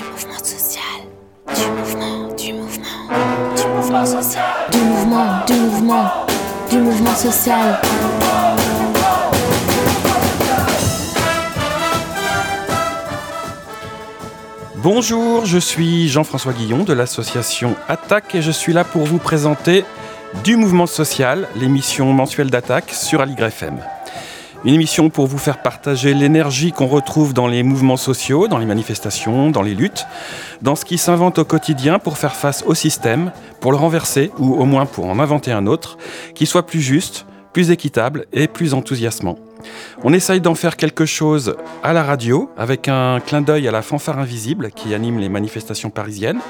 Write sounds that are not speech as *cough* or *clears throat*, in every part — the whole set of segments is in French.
Du mouvement social. Du mouvement, du mouvement. Du mouvement social. Du mouvement, du mouvement. Du mouvement social. Bonjour, je suis Jean-François Guillon de l'association Attaque et je suis là pour vous présenter Du Mouvement Social, l'émission mensuelle d'Attaque sur Aligre FM. Une émission pour vous faire partager l'énergie qu'on retrouve dans les mouvements sociaux, dans les manifestations, dans les luttes, dans ce qui s'invente au quotidien pour faire face au système, pour le renverser ou au moins pour en inventer un autre, qui soit plus juste, plus équitable et plus enthousiasmant. On essaye d'en faire quelque chose à la radio, avec un clin d'œil à la fanfare invisible qui anime les manifestations parisiennes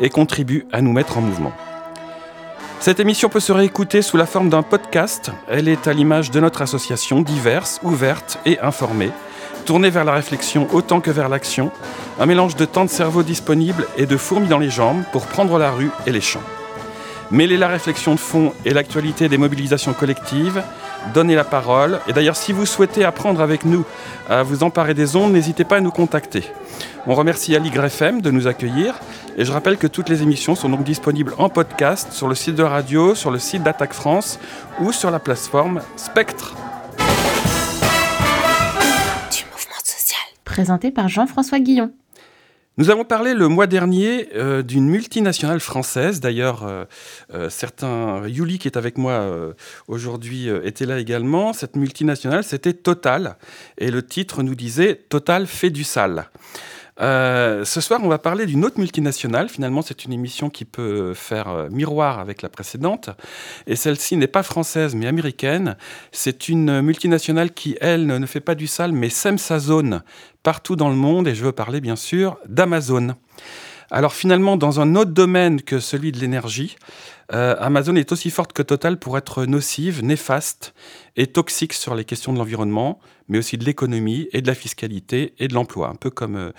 et contribue à nous mettre en mouvement. Cette émission peut se réécouter sous la forme d'un podcast. Elle est à l'image de notre association, diverse, ouverte et informée, tournée vers la réflexion autant que vers l'action, un mélange de temps de cerveau disponible et de fourmis dans les jambes pour prendre la rue et les champs. Mêler la réflexion de fond et l'actualité des mobilisations collectives, donner la parole. Et d'ailleurs, si vous souhaitez apprendre avec nous à vous emparer des ondes, n'hésitez pas à nous contacter. On remercie Aligre FM de nous accueillir. Et je rappelle que toutes les émissions sont donc disponibles en podcast sur le site de radio, sur le site d'Attaque France ou sur la plateforme Spectre. Du mouvement social. Présenté par Jean-François Guillon. Nous avons parlé le mois dernier euh, d'une multinationale française. D'ailleurs, euh, euh, certains, Yuli qui est avec moi aujourd'hui était là également. Cette multinationale, c'était Total. Et le titre nous disait Total fait du sale. Euh, ce soir, on va parler d'une autre multinationale. Finalement, c'est une émission qui peut faire euh, miroir avec la précédente. Et celle-ci n'est pas française, mais américaine. C'est une multinationale qui, elle, ne fait pas du sale, mais sème sa zone partout dans le monde. Et je veux parler, bien sûr, d'Amazon. Alors finalement, dans un autre domaine que celui de l'énergie, euh, Amazon est aussi forte que Total pour être nocive, néfaste et toxique sur les questions de l'environnement, mais aussi de l'économie et de la fiscalité et de l'emploi, un peu comme euh,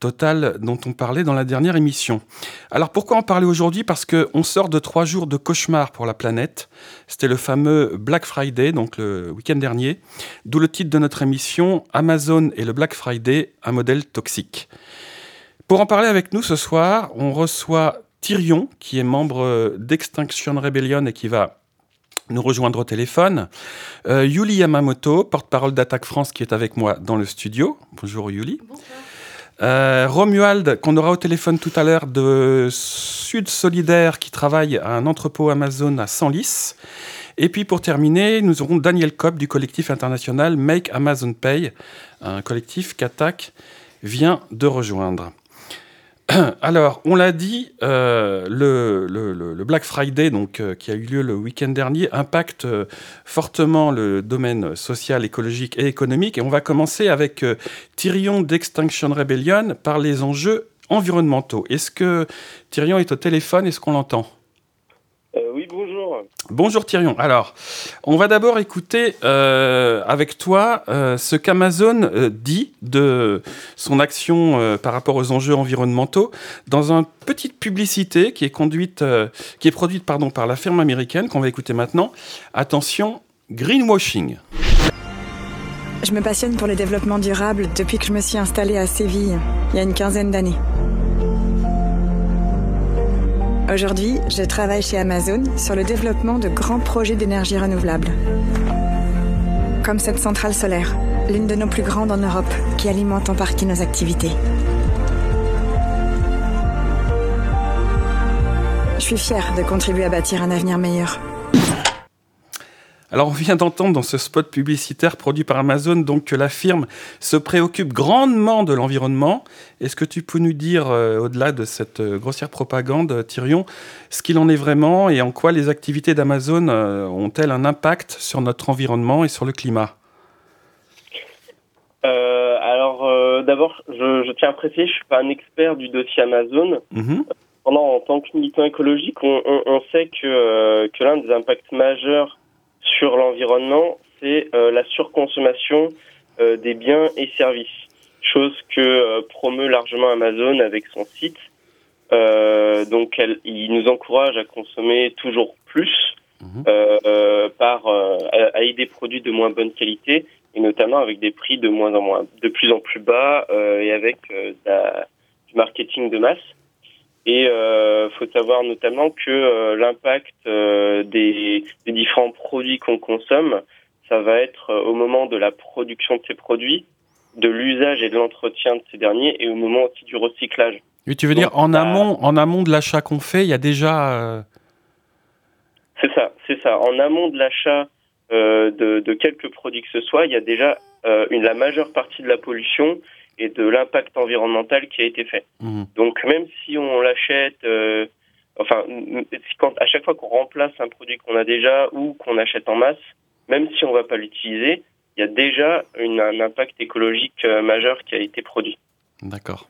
Total dont on parlait dans la dernière émission. Alors pourquoi en parler aujourd'hui? Parce qu'on sort de trois jours de cauchemar pour la planète. C'était le fameux Black Friday, donc le week-end dernier, d'où le titre de notre émission Amazon et le Black Friday, un modèle toxique. Pour en parler avec nous ce soir, on reçoit Tyrion, qui est membre d'Extinction Rebellion et qui va nous rejoindre au téléphone. Euh, Yuli Yamamoto, porte-parole d'Attaque France, qui est avec moi dans le studio. Bonjour Yuli. Euh, Romuald, qu'on aura au téléphone tout à l'heure, de Sud Solidaire, qui travaille à un entrepôt Amazon à Senlis. Et puis pour terminer, nous aurons Daniel Kopp du collectif international Make Amazon Pay, un collectif qu'Attaque vient de rejoindre. *clears throat* Alors, on l'a dit, euh, le, Black Friday, donc, euh, qui a eu lieu le week-end dernier, impacte euh, fortement le domaine social, écologique et économique. Et on va commencer avec Tyrion d'Extinction Rebellion par les enjeux environnementaux. Est-ce que Tyrion est au téléphone? Est-ce qu'on l'entend? Oui, bonjour. Bonjour Tyrion. Alors, on va d'abord écouter euh, avec toi euh, ce qu'Amazon euh, dit de son action par rapport aux enjeux environnementaux dans une petite publicité qui est conduite, qui est produite pardon par la firme américaine qu'on va écouter maintenant. Attention, greenwashing. Je me passionne pour le développement durable depuis que je me suis installée à Séville, il y a une quinzaine d'années. Aujourd'hui, je travaille chez Amazon sur le développement de grands projets d'énergie renouvelable. Comme cette centrale solaire, l'une de nos plus grandes en Europe, qui alimente en partie nos activités. Je suis fière de contribuer à bâtir un avenir meilleur. Alors, on vient d'entendre dans ce spot publicitaire produit par Amazon donc que la firme se préoccupe grandement de l'environnement. Est-ce que tu peux nous dire, euh, au-delà de cette euh, grossière propagande, euh, Tyrion, ce qu'il en est vraiment et en quoi les activités d'Amazon euh, ont-elles un impact sur notre environnement et sur le climat? Alors, d'abord, je, je tiens à préciser, je suis pas un expert du dossier Amazon. Pendant, en tant que militant écologique, on, on, on sait que, que l'un des impacts majeurs sur l'environnement, c'est euh, la surconsommation euh, des biens et services. Chose que euh, promeut largement Amazon avec son site. Donc, elle, il nous encourage à consommer toujours plus euh, par avec des produits de moins bonne qualité et notamment avec des prix de moins en moins, de plus en plus bas euh, et avec euh, la- du marketing de masse. Et il faut savoir notamment que l'impact des, des, différents produits qu'on consomme, ça va être au moment de la production de ces produits, de l'usage et de l'entretien de ces derniers, et au moment aussi du recyclage. Oui, tu veux dire en amont, en amont de l'achat qu'on fait, il y a déjà. C'est ça, c'est ça. En amont de l'achat euh, de, de, quelques produits que ce soit, il y a déjà euh, une, la majeure partie de la pollution et de l'impact environnemental qui a été fait. Mmh. Donc même si on l'achète, euh, enfin, quand, à chaque fois qu'on remplace un produit qu'on a déjà ou qu'on achète en masse, même si on ne va pas l'utiliser, il y a déjà une, un impact écologique euh, majeur qui a été produit. D'accord.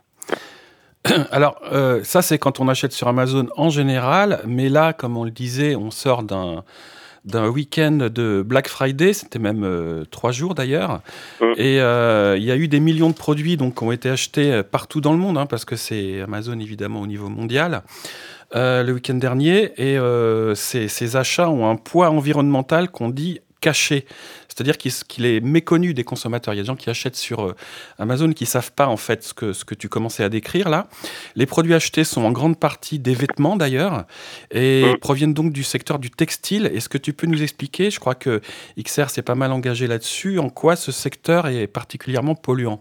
*clears throat* Alors, euh, ça, c'est quand on achète sur Amazon en général, mais là, comme on le disait, on sort d'un d'un week-end de Black Friday, c'était même euh, trois jours d'ailleurs, Mm. et euh, il y a eu des millions de produits donc, qui ont été achetés euh, partout dans le monde, hein, parce que c'est Amazon évidemment au niveau mondial, euh, le week-end dernier, et ces, ces achats ont un poids environnemental qu'on dit caché, c'est-à-dire qu'il est méconnu des consommateurs. Il y a des gens qui achètent sur euh, Amazon qui savent pas en fait ce que, ce que tu commençais à décrire là. Les produits achetés sont en grande partie des vêtements d'ailleurs et Mm. proviennent donc du secteur du textile. Est-ce que tu peux nous expliquer, je crois que XR s'est pas mal engagé là-dessus, en quoi ce secteur est particulièrement polluant?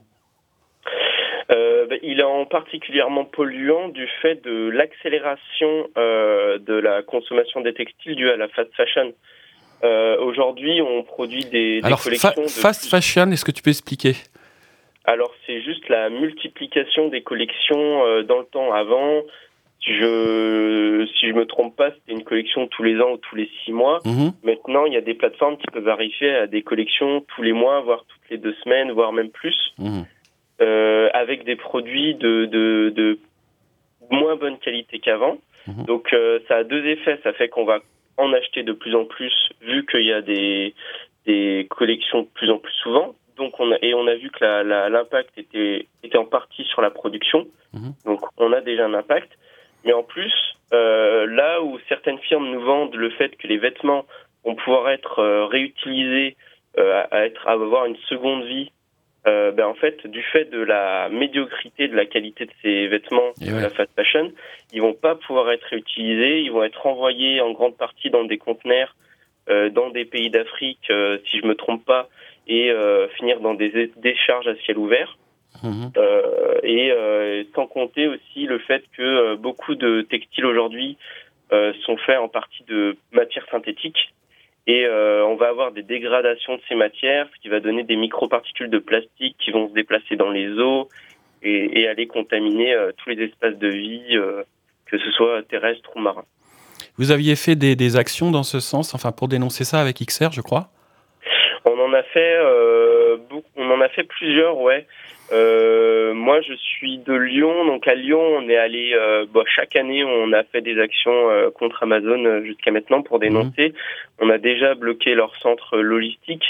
Euh, ben, il est en particulièrement polluant du fait de l'accélération euh, de la consommation des textiles due à la fast fashion. Euh, Aujourd'hui, on produit des, des Alors, fa- collections. de fast fashion, est-ce que tu peux expliquer Alors, c'est juste la multiplication des collections euh, dans le temps. Avant, si je si je me trompe pas, c'était une collection tous les ans ou tous les six mois. Mhm. Maintenant, il y a des plateformes qui peuvent arriver à des collections tous les mois, voire toutes les deux semaines, voire même plus. Mhm. euh, avec des produits de, de, de moins bonne qualité qu'avant. Mhm. Donc euh, ça a deux effets. Ça fait qu'on va en acheter de plus en plus vu qu'il y a des, des collections de plus en plus souvent. Donc on a, et on a vu que l'impact était, était en partie sur la production. Mhm. Donc on a déjà un impact. Mais en plus, euh, là où certaines firmes nous vendent le fait que les vêtements vont pouvoir être euh, réutilisés, euh, à être, à avoir une seconde vie, euh, ben en fait, du fait de la médiocrité de la qualité de ces vêtements Et de ouais. la fast fashion, ils vont pas pouvoir être réutilisés, ils vont être envoyés en grande partie dans des conteneurs euh, dans des pays d'Afrique, euh, si je me trompe pas, et finir dans des décharges à ciel ouvert. Euh, et sans compter aussi le fait que beaucoup de textiles aujourd'hui sont faits en partie de matières synthétiques et euh, on va avoir des dégradations de ces matières, ce qui va donner des microparticules de plastique qui vont se déplacer dans les eaux et, et aller contaminer euh, tous les espaces de vie, euh, que ce soit terrestre ou marin. Vous aviez fait des, des actions dans ce sens, enfin pour dénoncer ça avec XR, je crois? On en a fait, on en a fait plusieurs, ouais. Euh, moi, je suis de Lyon, donc à Lyon, on est allé. Euh, bon, chaque année, on a fait des actions euh, contre Amazon euh, jusqu'à maintenant pour dénoncer. On a déjà bloqué leur centre logistique,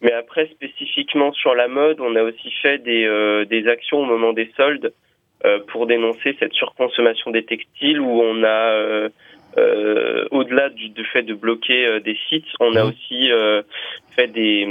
mais après spécifiquement sur la mode, on a aussi fait des, euh, des actions au moment des soldes euh, pour dénoncer cette surconsommation des textiles où on a euh, euh, au-delà du, du fait de bloquer euh, des sites, on a Mhm. aussi euh, fait des,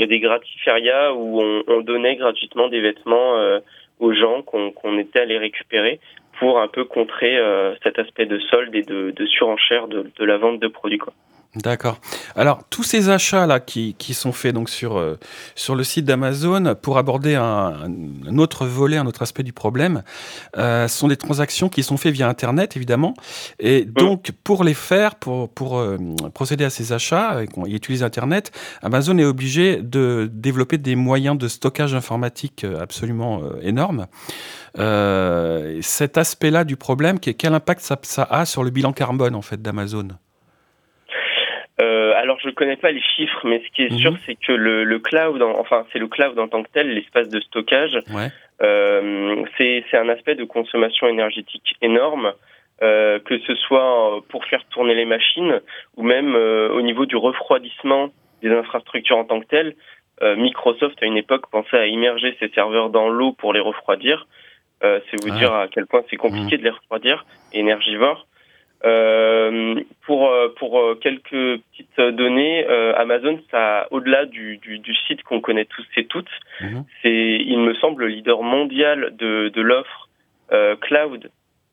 a des gratiférias où on, on donnait gratuitement des vêtements euh, aux gens qu'on qu'on était allé récupérer pour un peu contrer euh, cet aspect de solde et de, de surenchère de, de la vente de produits. Quoi. D'accord. Alors, tous ces achats-là qui, qui sont faits donc sur, euh, sur le site d'Amazon, pour aborder un, un autre volet, un autre aspect du problème, euh, sont des transactions qui sont faites via Internet, évidemment. Et donc, pour les faire, pour, pour euh, procéder à ces achats et qu'on- et utiliser Internet, Amazon est obligé de développer des moyens de stockage informatique absolument énormes. Cet aspect-là du problème, que- quel impact ça, ça a sur le bilan carbone en fait d'Amazon? Euh, alors je connais pas les chiffres, mais ce qui est Mhm. sûr, c'est que le, le cloud, en- enfin c'est le cloud en tant que tel, l'espace de stockage, Ouais. euh, c'est un aspect de consommation énergétique énorme, euh, que ce soit pour faire tourner les machines ou même euh, au niveau du refroidissement des infrastructures en tant que telles. Euh, Microsoft à une époque pensait à immerger ses serveurs dans l'eau pour les refroidir. Euh, c'est vous Ah. dire à quel point c'est compliqué de les refroidir, énergivores. Euh, pour euh, pour euh, quelques petites données, euh, Amazon, ça au-delà du, du, du site qu'on connaît tous et toutes, Mhm. c'est il me semble le leader mondial de, de l'offre cloud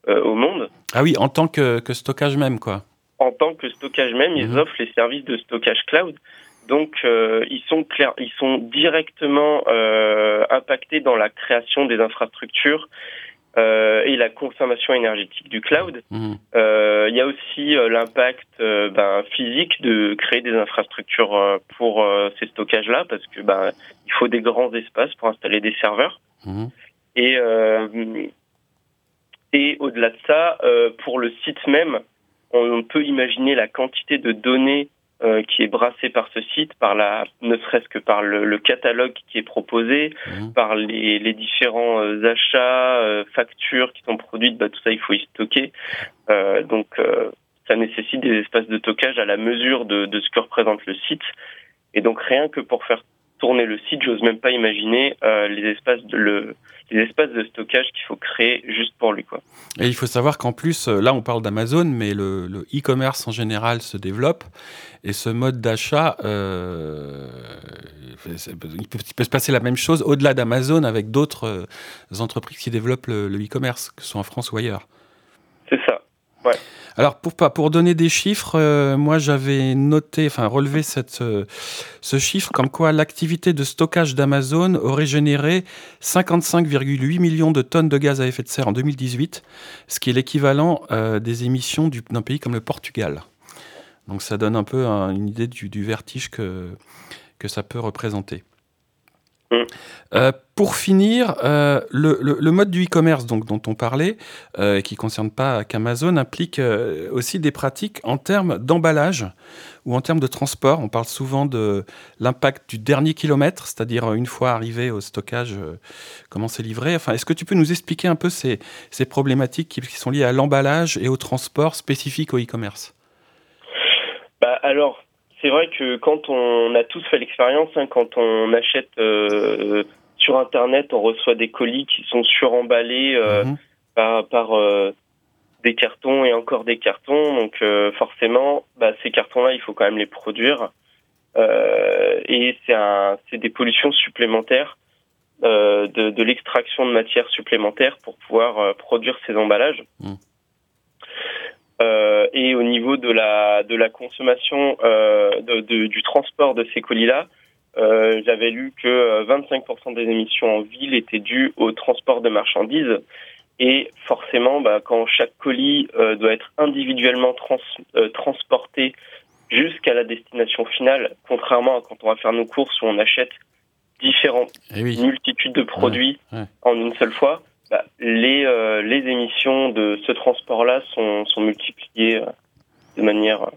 au monde. Ah oui, en tant que, que, stockage même, quoi. En tant que stockage même, ils mhm. offrent les services de stockage cloud. Donc, ils sont clairs, ils sont directement impactés dans la création des infrastructures euh, et la consommation énergétique du cloud. Mmh. Euh, il y a aussi euh, l'impact ben, physique de créer des infrastructures pour ces stockages-là, parce que ben, il faut des grands espaces pour installer des serveurs. Mmh. Et, et au-delà de ça, pour le site même, on peut imaginer la quantité de données euh, qui est brassé par ce site, par la, ne serait-ce que par le, catalogue qui est proposé, mmh. par les, les différents euh, achats, euh, factures qui sont produites, bah, tout ça il faut y stocker. donc ça nécessite des espaces de stockage à la mesure de, de, ce que représente le site. Et donc rien que pour faire tourner le site, j'ose même pas imaginer euh, les espaces de le, les espaces de stockage qu'il faut créer juste pour lui quoi. Et il faut savoir qu'en plus euh, là on parle d'Amazon mais le e-commerce en général se développe et ce mode d'achat euh, il, peut, se passer la même chose au-delà d'Amazon avec d'autres entreprises qui développent le e-commerce que ce soit en France ou ailleurs. C'est ça. Ouais. Alors pour donner des chiffres, euh, moi j'avais noté, enfin relevé euh, ce chiffre comme quoi l'activité de stockage d'Amazon aurait généré 55,8 millions de tonnes de gaz à effet de serre en 2018, ce qui est l'équivalent euh, des émissions d'un pays comme le Portugal. Donc ça donne un peu une idée du, vertige que ça peut représenter. Euh, pour finir, euh, le, mode du e-commerce dont on parlait, euh, qui ne concerne pas qu'Amazon, implique aussi des pratiques en termes d'emballage ou en termes de transport. On parle souvent de l'impact du dernier kilomètre, c'est-à-dire une fois arrivé au stockage, comment c'est livré. Enfin, Est-ce que tu peux nous expliquer un peu ces, problématiques qui, sont liées à l'emballage et au transport spécifique au e-commerce? Bah, Alors, c'est vrai que quand on a tous fait l'expérience, hein, quand on achète euh, sur Internet, on reçoit des colis qui sont suremballés euh, mhm. par, euh, des cartons et encore des cartons. Donc forcément, bah, ces cartons-là, il faut quand même les produire. et c'est des pollutions supplémentaires, de, l'extraction de matières supplémentaires pour pouvoir produire ces emballages. Mhm. Euh, et au niveau de la de la consommation euh, de, du transport de ces colis-là, euh, j'avais lu que 25% des émissions en ville étaient dues au transport de marchandises. Et forcément, bah, quand chaque colis doit être individuellement trans, transporté jusqu'à la destination finale, contrairement à quand on va faire nos courses où on achète différentes eh multitudes de produits en une seule fois, bah, les, euh, les émissions de ce transport-là sont, sont multipliées euh, de manière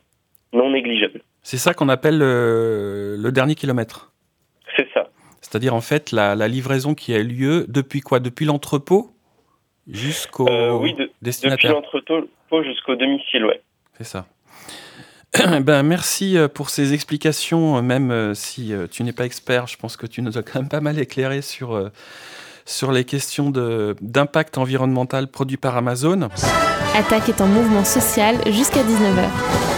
non négligeable. C'est ça qu'on appelle le dernier kilomètre C'est ça. C'est-à-dire en fait la, la, livraison qui a lieu depuis quoi? Depuis l'entrepôt jusqu'au euh, oui, Depuis l'entrepôt jusqu'au domicile, ouais. C'est ça. *clears throat* ben, merci pour ces explications, même si tu n'es pas expert, je pense que tu nous as quand même pas mal éclairé sur sur les questions d'impact environnemental produit par Amazon. Attaque est en mouvement social jusqu'à 19h.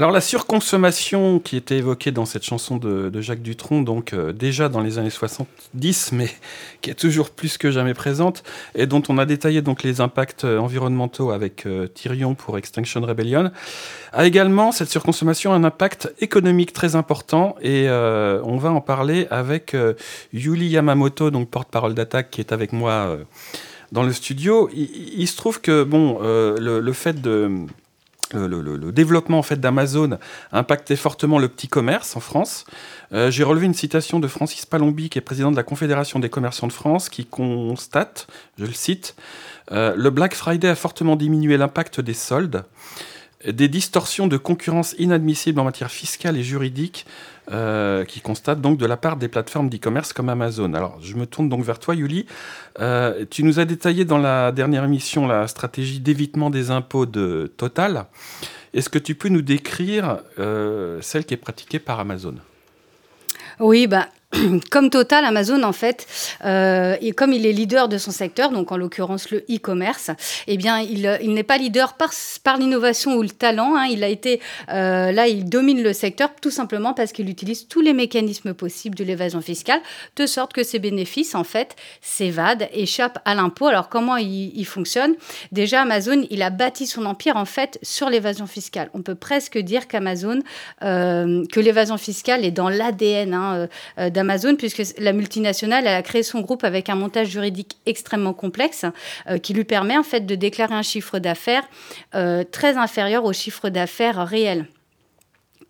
Alors la surconsommation qui était évoquée dans cette chanson de, Jacques Dutronc, donc euh, déjà dans les années 70, mais qui est toujours plus que jamais présente, et dont on a détaillé donc les impacts euh, environnementaux avec euh, Tyrion pour Extinction Rebellion, a également cette surconsommation un impact économique très important, et on va en parler avec Yuli Yamamoto, donc porte-parole d'attaque, qui est avec moi dans le studio. Il, se trouve que bon, le fait de le, développement en fait d'Amazon impactait fortement le petit commerce en France. Euh, j'ai relevé une citation de Francis Palombi, qui est président de la Confédération des commerçants de France, qui constate, je le cite, euh, le Black Friday a fortement diminué l'impact des soldes des distorsions de concurrence inadmissibles en matière fiscale et juridique euh, qui constatent donc de la part des plateformes d'e-commerce comme Amazon. Alors, je me tourne donc vers toi, Yuli. Euh, tu nous as détaillé dans la dernière émission la stratégie d'évitement des impôts de Total. Est-ce que tu peux nous décrire euh, celle qui est pratiquée par Amazon? Oui, bah, *clears throat* comme Total, Amazon, en fait, euh, et comme il est leader de son secteur, donc en l'occurrence le e-commerce, eh bien, il, il n'est pas leader par, l'innovation ou le talent. Hein. il a été, euh, là, il domine le secteur tout simplement parce qu'il utilise tous les mécanismes possibles de l'évasion fiscale, de sorte que ses bénéfices, en fait, s'évadent, échappent à l'impôt. Alors, comment il, fonctionne? Déjà, Amazon, il a bâti son empire, en fait, sur l'évasion fiscale. On peut presque dire qu'Amazon, euh, que l'évasion fiscale est dans l'ADN hein, euh, Amazon, puisque la multinationale a créé son groupe avec un montage juridique extrêmement complexe euh, qui lui permet en fait de déclarer un chiffre d'affaires euh, très inférieur au chiffre d'affaires réel.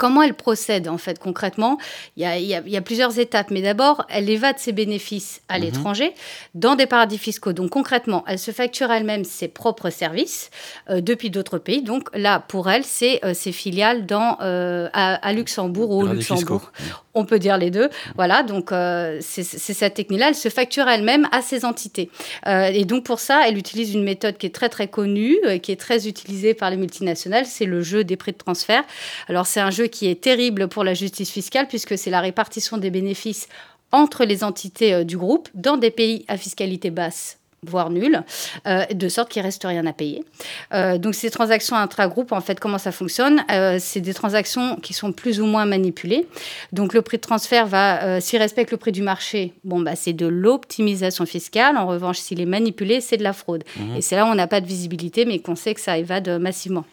Comment elle procède en fait concrètement il y, a, plusieurs étapes, mais d'abord, elle évade ses bénéfices à mhm. l'étranger dans des paradis fiscaux. Donc concrètement, elle se facture elle-même ses propres services euh, depuis d'autres pays. Donc là, pour elle, c'est ses filiales dans, à, Luxembourg ou au Luxembourg. On peut dire les deux. Voilà, donc euh, c'est cette technique-là. Elle se facture elle-même à ses entités. Euh, et donc pour ça, elle utilise une méthode qui est très très connue, euh, qui est très utilisée par les multinationales. C'est le jeu des prix de transfert. Alors c'est un jeu qui est terrible pour la justice fiscale puisque c'est la répartition des bénéfices entre les entités du groupe dans des pays à fiscalité basse voire nul, euh, de sorte qu'il reste rien à payer. Euh, donc ces transactions intra-groupe, en fait, comment ça fonctionne euh, C'est des transactions qui sont plus ou moins manipulées. Donc le prix de transfert va, s'il respecte le prix du marché, bon bah c'est de l'optimisation fiscale. En revanche, s'il est manipulé, c'est de la fraude. Mmh. Et c'est là où on n'a pas de visibilité, mais qu'on sait que ça évade massivement.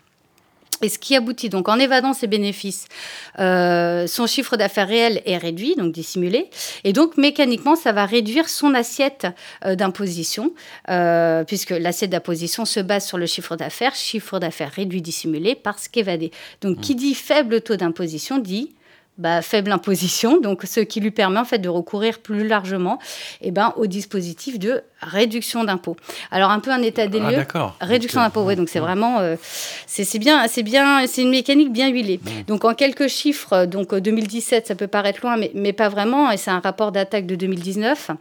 Et ce qui aboutit donc en évadant ses bénéfices, euh, son chiffre d'affaires réel est réduit, donc dissimulé, et donc mécaniquement ça va réduire son assiette euh, d'imposition, euh, puisque l'assiette d'imposition se base sur le chiffre d'affaires, chiffre d'affaires réduit dissimulé parce qu'évadé. Donc qui mmh. dit faible taux d'imposition dit bah, faible imposition, donc ce qui lui permet en fait de recourir plus largement eh ben, au dispositif de réduction d'impôts. Alors un peu un état des ah, lieux. réduction d'impôts, oui, donc c'est vraiment, euh, c'est bien, c'est bien, c'est une mécanique bien huilée. Donc en quelques chiffres, donc 2017, euh, ça peut paraître loin, mais, mais pas vraiment, et c'est un rapport d'attaque de 2019.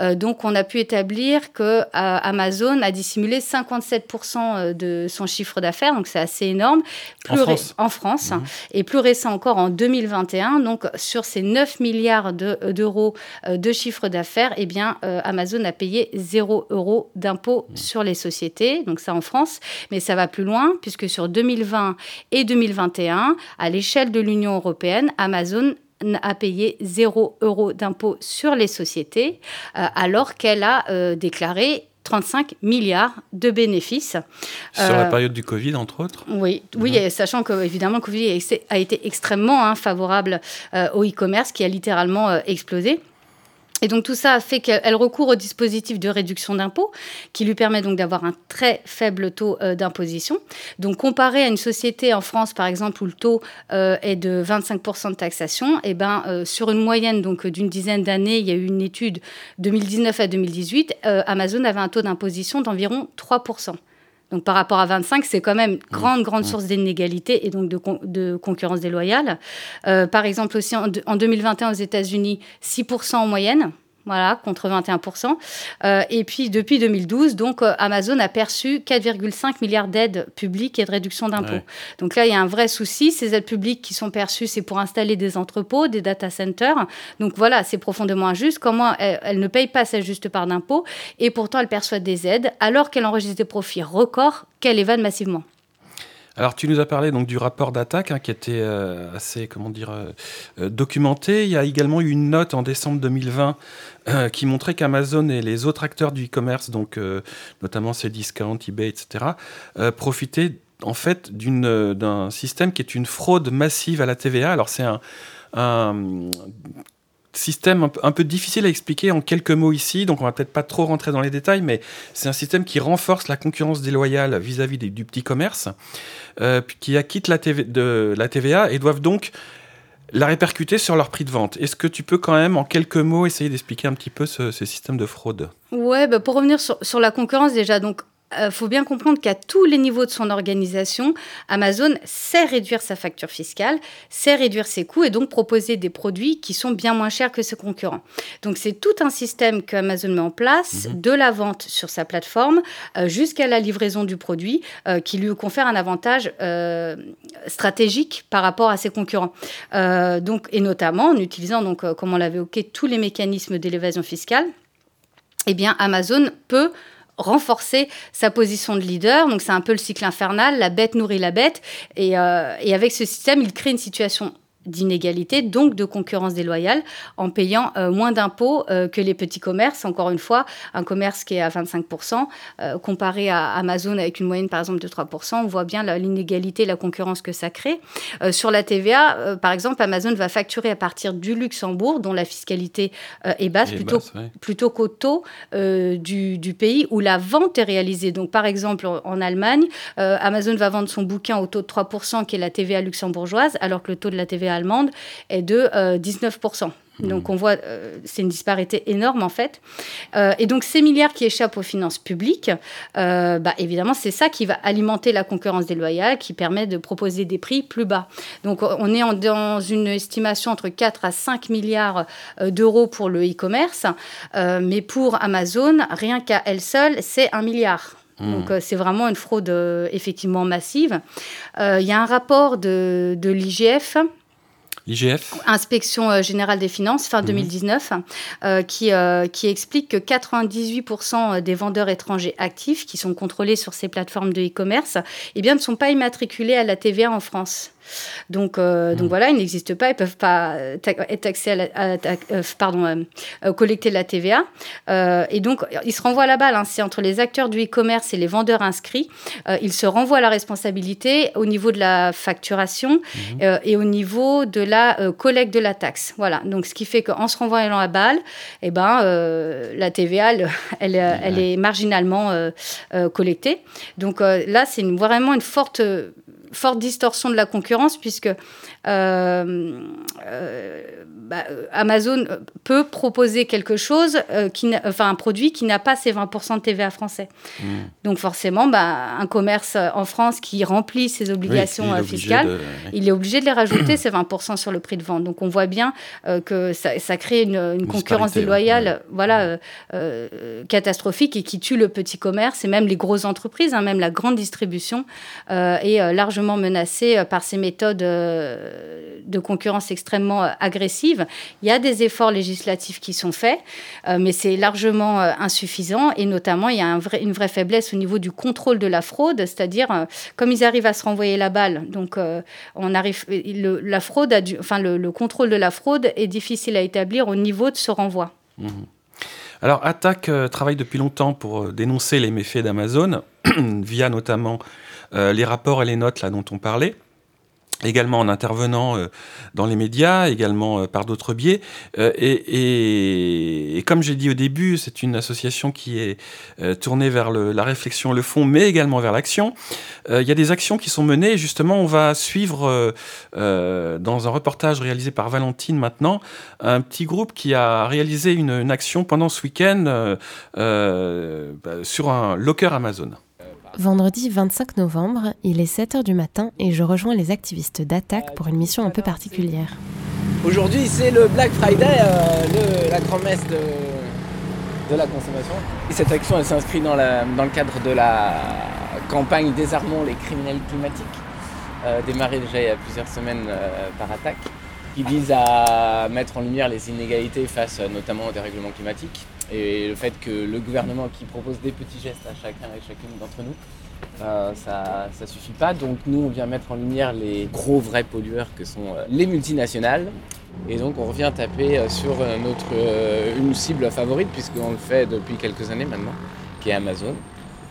Euh, donc on a pu établir que Amazon a dissimulé 57% de son chiffre d'affaires, donc c'est assez énorme. Plus en France. Mhm. et plus récent encore en 2021. Donc sur ces 9 milliards d'euros de, chiffre d'affaires, eh bien Amazon a payé 0 euros d'impôt mmh. sur les sociétés, donc ça en France, mais ça va plus loin puisque sur 2020 et 2021, à l'échelle de l'Union européenne, Amazon a payé 0 euros d'impôt sur les sociétés, euh, alors qu'elle a euh, déclaré 35 milliards de bénéfices. Sur la euh, période du Covid, entre autres Oui, oui mmh. sachant que évidemment le Covid a été extrêmement hein, favorable au e-commerce qui a littéralement explosé. Et donc tout ça a fait qu'elle recourt au dispositif de réduction d'impôt qui lui permet donc d'avoir un très faible taux euh, d'imposition. Donc comparé à une société en France par exemple où le taux euh, est de 25% de taxation, et eh ben euh, sur une moyenne donc d'une dizaine d'années, il y a eu une étude 2019 à 2018, Amazon avait un taux d'imposition d'environ 3%. Donc par rapport à 25, c'est quand même grande, grande source d'inégalité et donc de, de concurrence déloyale. Euh, par exemple aussi en, en 2021 aux États-Unis, 6% en moyenne voilà, contre 21%. Euh, et puis depuis 2012, donc euh, Amazon a perçu 4,5 milliards d'aides publiques et de réduction d'impôts. Donc là, il y a un vrai souci. Ces aides publiques qui sont perçues, c'est pour installer des entrepôts, des data centers. Donc voilà, c'est profondément injuste. Comment elle, ne paye pas sa juste part d'impôts et pourtant elle perçoit des aides alors qu'elle enregistre des profits records qu'elle évade massivement. Alors, tu nous as parlé donc du rapport d'attaque hein, qui était euh, assez, comment dire, euh, euh, documenté. Il y a également eu une note en décembre 2020 qui montrait qu'Amazon et les autres acteurs du e-commerce, donc notamment Cdiscount, eBay, etc., profitaient en fait d'un système qui est une fraude massive à la TVA. Alors, c'est un système un peu, difficile à expliquer en quelques mots ici, donc on va peut-être pas trop rentrer dans les détails, mais c'est un système qui renforce la concurrence déloyale vis-à-vis du petit commerce, euh, qui acquittent la, TVA et doivent donc la répercuter sur leur prix de vente. Est-ce que tu peux quand même, en quelques mots, essayer d'expliquer un petit peu ce, système de fraude? Ouais, bah, pour revenir sur, la concurrence déjà, donc il faut bien comprendre qu'à tous les niveaux de son organisation, Amazon sait réduire sa facture fiscale, sait réduire ses coûts et donc proposer des produits qui sont bien moins chers que ses concurrents. Donc c'est tout un système que Amazon met en place, mhm. de la vente sur sa plateforme euh, jusqu'à la livraison du produit, euh, qui lui confère un avantage euh, stratégique par rapport à ses concurrents. donc, et notamment en utilisant, donc, comme on l'avait évoqué, tous les mécanismes d'élévation fiscale, eh bien Amazon peut renforcer sa position de leader. Donc c'est un peu le cycle infernal, la bête nourrit la bête. Et, euh, et avec ce système, il crée une situation d'inégalité, donc de concurrence déloyale, en payant euh, moins d'impôts euh, que les petits commerces. Encore une fois, un commerce qui est à 25%, euh, comparé à Amazon avec une moyenne par exemple de 3%, on voit bien l'inégalité, la concurrence que ça crée. sur la TVA, par exemple, Amazon va facturer à partir du Luxembourg, dont la fiscalité est basse, plutôt, plutôt qu'au taux du, du, pays où la vente est réalisée. Donc par exemple, en Allemagne, Amazon va vendre son bouquin au taux de 3%, qui est la TVA luxembourgeoise, alors que le taux de la TVA allemande est de 19%. Euh, donc mmh. on voit, euh, c'est une disparité énorme en fait. Euh, et donc ces milliards qui échappent aux finances publiques, bah, évidemment c'est ça qui va alimenter la concurrence déloyale, qui permet de proposer des prix plus bas. Donc on est dans une estimation entre 4 à 5 milliards d'euros pour le e-commerce, mais pour Amazon, rien qu'à elle seule, c'est un milliard. Mmh. Donc c'est vraiment une fraude effectivement massive. Il y a un rapport de, de l'IGF L'IGF Inspection euh, générale des finances, fin 2019, mhm. euh, qui, euh, qui explique que 98% des vendeurs étrangers actifs qui sont contrôlés sur ces plateformes de e-commerce eh bien, ne sont pas immatriculés à la TVA en France. Donc, euh, donc hmm. voilà, ils n'existent pas, ils ne peuvent pas être taxés à, euh, pardon, euh, collecter la TVA. et donc, ils se renvoient à la balle. Hein. C'est entre les acteurs du e-commerce et les vendeurs inscrits. ils se renvoient à la responsabilité au niveau de la facturation hmm. et au niveau de la collecte de la taxe. Voilà. Donc, ce qui fait qu'en se renvoyant à la balle, eh ben, la TVA, elle, *laughs* elle, est marginalement collectée. Donc là, c'est vraiment une forte forte distorsion de la concurrence puisque bah, Amazon peut proposer quelque chose, euh, qui enfin un produit qui n'a pas ses 20% de TVA français. Hmm. Donc forcément, bah, un commerce en France qui remplit ses obligations fiscales, il est obligé de les rajouter ces 20% sur le prix de vente. Donc on voit bien que ça, crée une, concurrence déloyale, voilà, catastrophique et qui tue le petit commerce et même les grosses entreprises, hein, même la grande distribution est largement menacée par ces méthodes de concurrence extrêmement euh, agressive. Il y a des efforts législatifs qui sont faits, euh, mais c'est largement euh, insuffisant. Et notamment, il y a une vraie faiblesse au niveau du contrôle de la fraude, c'est-à-dire comme ils arrivent à se renvoyer la balle. Donc, on arrive, le, la fraude, a enfin le, contrôle de la fraude est difficile à établir au niveau de ce renvoi. Mmh. Alors, Attaque travaille depuis longtemps pour dénoncer les méfaits d'Amazon, *clears throat* via notamment les rapports et les notes dont on parlait également en intervenant euh, dans les médias, également euh, par d'autres biais. Euh, et, comme j'ai dit au début, c'est une association qui est tournée vers la réflexion, le fond, mais également vers l'action. Il y a des actions qui sont menées. Et justement, on va suivre dans un reportage réalisé par Valentine maintenant un petit groupe qui a réalisé une, une action pendant ce week-end bah, sur un locker Amazon. Vendredi 25 novembre, il est 7h du matin et je rejoins les activistes d'Attaque pour une mission un peu particulière. Aujourd'hui, c'est le Black Friday, euh, la grand-messe de, la consommation. Et cette action, elle s'inscrit dans, dans, le cadre de la campagne Désarmons les criminels climatiques, euh, démarrée déjà il y a plusieurs semaines euh, par Attaque, qui vise à mettre en lumière les inégalités face notamment au dérèglement climatique et le fait que le gouvernement qui propose des petits gestes à chacun et chacune d'entre nous, euh, ça ne suffit pas. Donc nous, on vient mettre en lumière les gros vrais pollueurs que sont euh, les multinationales. Et donc on revient taper euh, sur notre, une cible favorite, puisqu'on le fait depuis quelques années maintenant, qui est Amazon.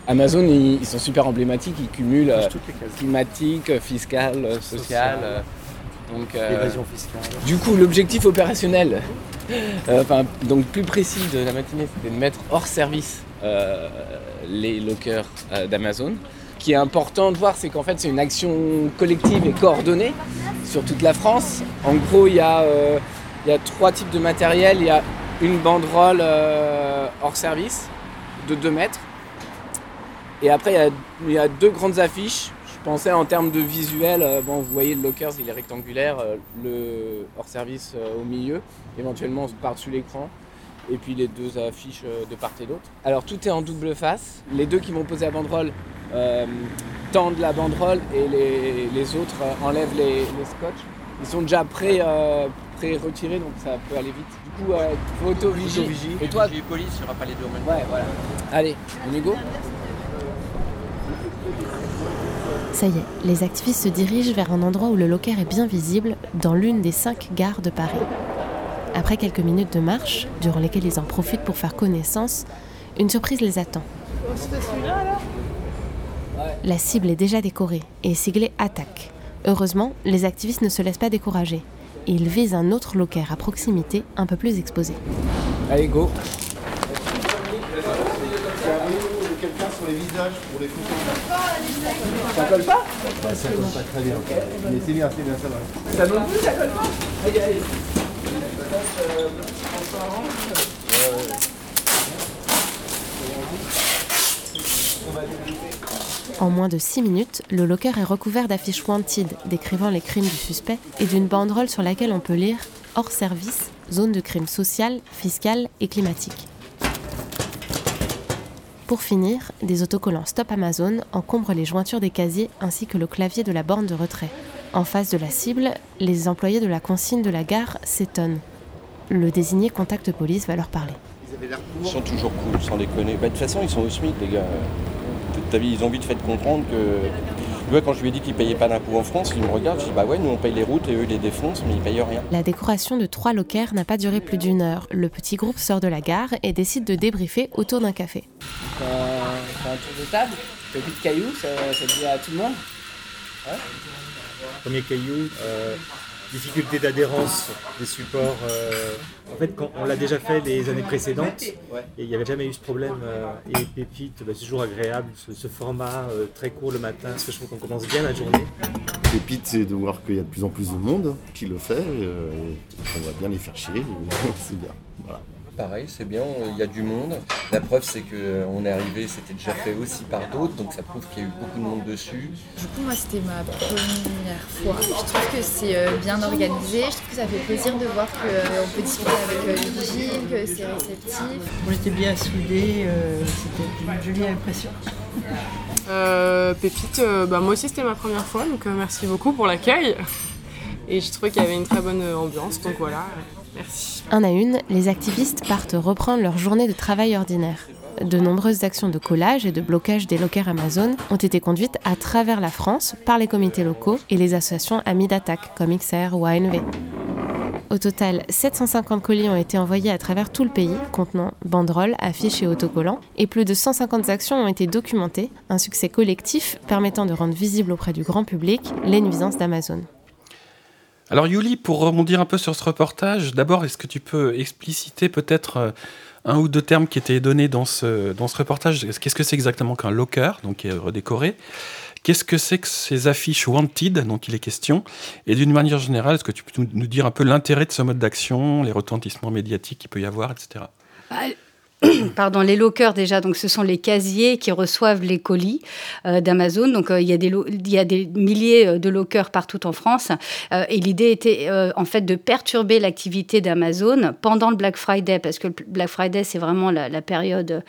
Amazon, ils, sont super emblématiques, ils cumulent climatique, fiscal, social. Donc, fiscale. Du coup, l'objectif opérationnel *laughs* euh, enfin, donc plus précis de la matinée, c'était de mettre hors service euh, les lockers euh, d'Amazon. Ce qui est important de voir, c'est qu'en fait, c'est une action collective et coordonnée sur toute la France. En gros, il y, a, il y a trois types de matériel. Il y a une banderole hors service de 2 mètres. Et après, il y, a deux grandes affiches. Pensais en termes de visuel, bon, vous voyez le Lockers, il est rectangulaire, le hors-service au milieu, éventuellement par-dessus l'écran et puis les deux affiches de part et d'autre. Alors tout est en double face. Les deux qui m'ont posé la banderole euh, tendent la banderole et les, autres enlèvent les, les scotch. Ils sont déjà prêts, euh, retirés donc ça peut aller vite. Du coup, euh, photo, vigie. Et toi Et police, il n'y aura pas les deux en même Ouais, voilà. Allez, on y go Ça y est, les activistes se dirigent vers un endroit où le locker est bien visible, dans l'une des cinq gares de Paris. Après quelques minutes de marche, durant lesquelles ils en profitent pour faire connaissance, une surprise les attend. La cible est déjà décorée et siglée Attaque. Heureusement, les activistes ne se laissent pas décourager. Ils visent un autre locker à proximité, un peu plus exposé. Allez, go pour les photos. Ça colle pas bah, Ça colle pas très bien. Mais c'est bien, c'est bien, ça va. Ça non plus, ça colle pas Allez, allez. En moins de 6 minutes, le locker est recouvert d'affiches Wanted décrivant les crimes du suspect et d'une banderole sur laquelle on peut lire Hors service, zone de crime social, fiscal et climatique. Pour finir, des autocollants Stop Amazon encombrent les jointures des casiers ainsi que le clavier de la borne de retrait. En face de la cible, les employés de la consigne de la gare s'étonnent. Le désigné contact police va leur parler. Ils sont toujours cool, sans déconner. Bah, de toute façon, ils sont au SMIC, les gars. Ils ont vite fait de comprendre que. Quand je lui ai dit qu'ils ne payaient pas d'impôts en France, ils me regardent, je dis bah ouais, nous on paye les routes et eux ils les défoncent, mais ils payent rien. La décoration de trois lockers n'a pas duré plus d'une heure. Le petit groupe sort de la gare et décide de débriefer autour d'un café. Euh, un tour de table, de cailloux, ça, ça dit à tout le monde? Premier caillou, euh, difficulté d'adhérence des supports. Euh, en fait, quand on l'a déjà fait les années précédentes, et il n'y avait jamais eu ce problème. Euh, et Pépite, bah, c'est toujours agréable, ce, format très court le matin, parce que je trouve qu'on commence bien la journée. Pépite, c'est de voir qu'il y a de plus en plus de monde qui le fait, et, on va bien les faire chier, *laughs* c'est bien. Voilà pareil, c'est bien, il y a du monde. La preuve, c'est qu'on est arrivé, c'était déjà fait aussi par d'autres, donc ça prouve qu'il y a eu beaucoup de monde dessus. Du coup, moi, c'était ma première fois. Je trouve que c'est euh, bien organisé, je trouve que ça fait plaisir de voir qu'on euh, peut discuter avec euh, les vigiles, que c'est réceptif. On était bien soudés, c'était une jolie impression. *laughs* Pépite, bah, moi aussi c'était ma première fois, donc merci beaucoup pour l'accueil. Et je trouvais qu'il y avait une très bonne ambiance, donc voilà. Un à une, les activistes partent reprendre leur journée de travail ordinaire. De nombreuses actions de collage et de blocage des lockers Amazon ont été conduites à travers la France par les comités locaux et les associations amies d'attaque comme XR ou ANV. Au total, 750 colis ont été envoyés à travers tout le pays, contenant banderoles, affiches et autocollants, et plus de 150 actions ont été documentées, un succès collectif permettant de rendre visible auprès du grand public les nuisances d'Amazon. Alors Yuli, pour rebondir un peu sur ce reportage, d'abord, est-ce que tu peux expliciter peut-être euh, un ou deux termes qui étaient donnés dans ce, dans ce reportage? Qu'est-ce que c'est exactement qu'un locker, donc qui est redécoré? Qu'est-ce que c'est que ces affiches wanted dont il est question? Et d'une manière générale, est-ce que tu peux nous dire un peu l'intérêt de ce mode d'action, les retentissements médiatiques qu'il peut y avoir, etc. *coughs* pardon, les lockers déjà, donc ce sont les casiers qui reçoivent les colis euh, d'Amazon. Donc euh, il, y a des il y a des milliers euh, de lockers partout en France. et l'idée était en fait de perturber l'activité d'Amazon pendant le Black Friday, parce que le Black Friday c'est vraiment la, période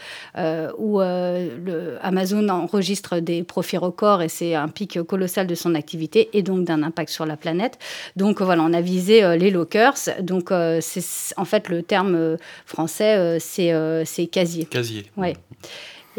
où Amazon enregistre des profits records et c'est un pic colossal de son activité et donc d'un impact sur la planète. Donc voilà, on a visé les lockers. Donc c'est en fait le terme français, c'est c'est casier. Casier. Ouais.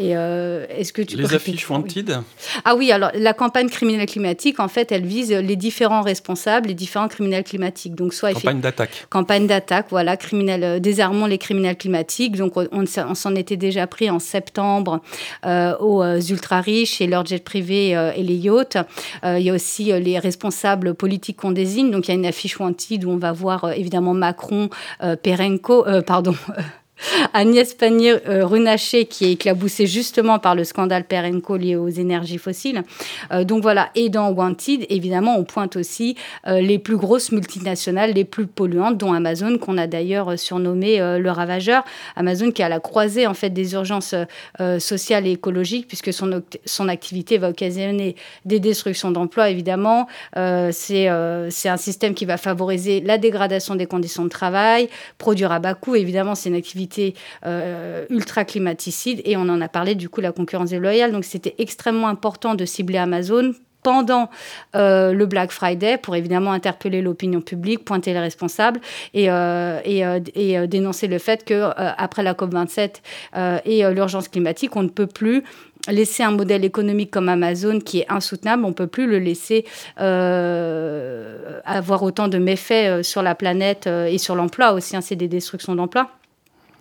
Et euh, est-ce que tu les affiches wanted Ah oui, alors la campagne criminelle climatique, en fait, elle vise les différents responsables, les différents criminels climatiques. Donc soit campagne d'attaque. Campagne d'attaque, voilà, criminel, euh, désarmons les criminels climatiques. Donc on, s'en était déjà pris en septembre aux ultra riches et leurs jets privés et les yachts. il y a aussi les responsables politiques qu'on désigne. Donc il y a une affiche wanted où on va voir évidemment Macron, Perenco, pardon. *laughs* *laughs* Agnès Pannier-Runacher, qui est éclaboussée justement par le scandale Perenco lié aux énergies fossiles. donc voilà, et dans Wanted, évidemment, on pointe aussi les plus grosses multinationales, les plus polluantes, dont Amazon, qu'on a d'ailleurs surnommé le ravageur. Amazon qui est à la croisée en fait des urgences sociales et écologiques, puisque son, son activité va occasionner des destructions d'emplois, évidemment. c'est un système qui va favoriser la dégradation des conditions de travail, produire à bas coût. Évidemment, c'est une activité euh, ultra climaticide et on en a parlé du coup la concurrence déloyale. Donc c'était extrêmement important de cibler Amazon pendant euh, le Black Friday pour évidemment interpeller l'opinion publique, pointer les responsables et, euh, et, dénoncer le fait que après la COP 27 et l'urgence climatique, on ne peut plus laisser un modèle économique comme Amazon qui est insoutenable, on ne peut plus le laisser avoir autant de méfaits sur la planète et sur l'emploi aussi. Hein, c'est des destructions d'emplois.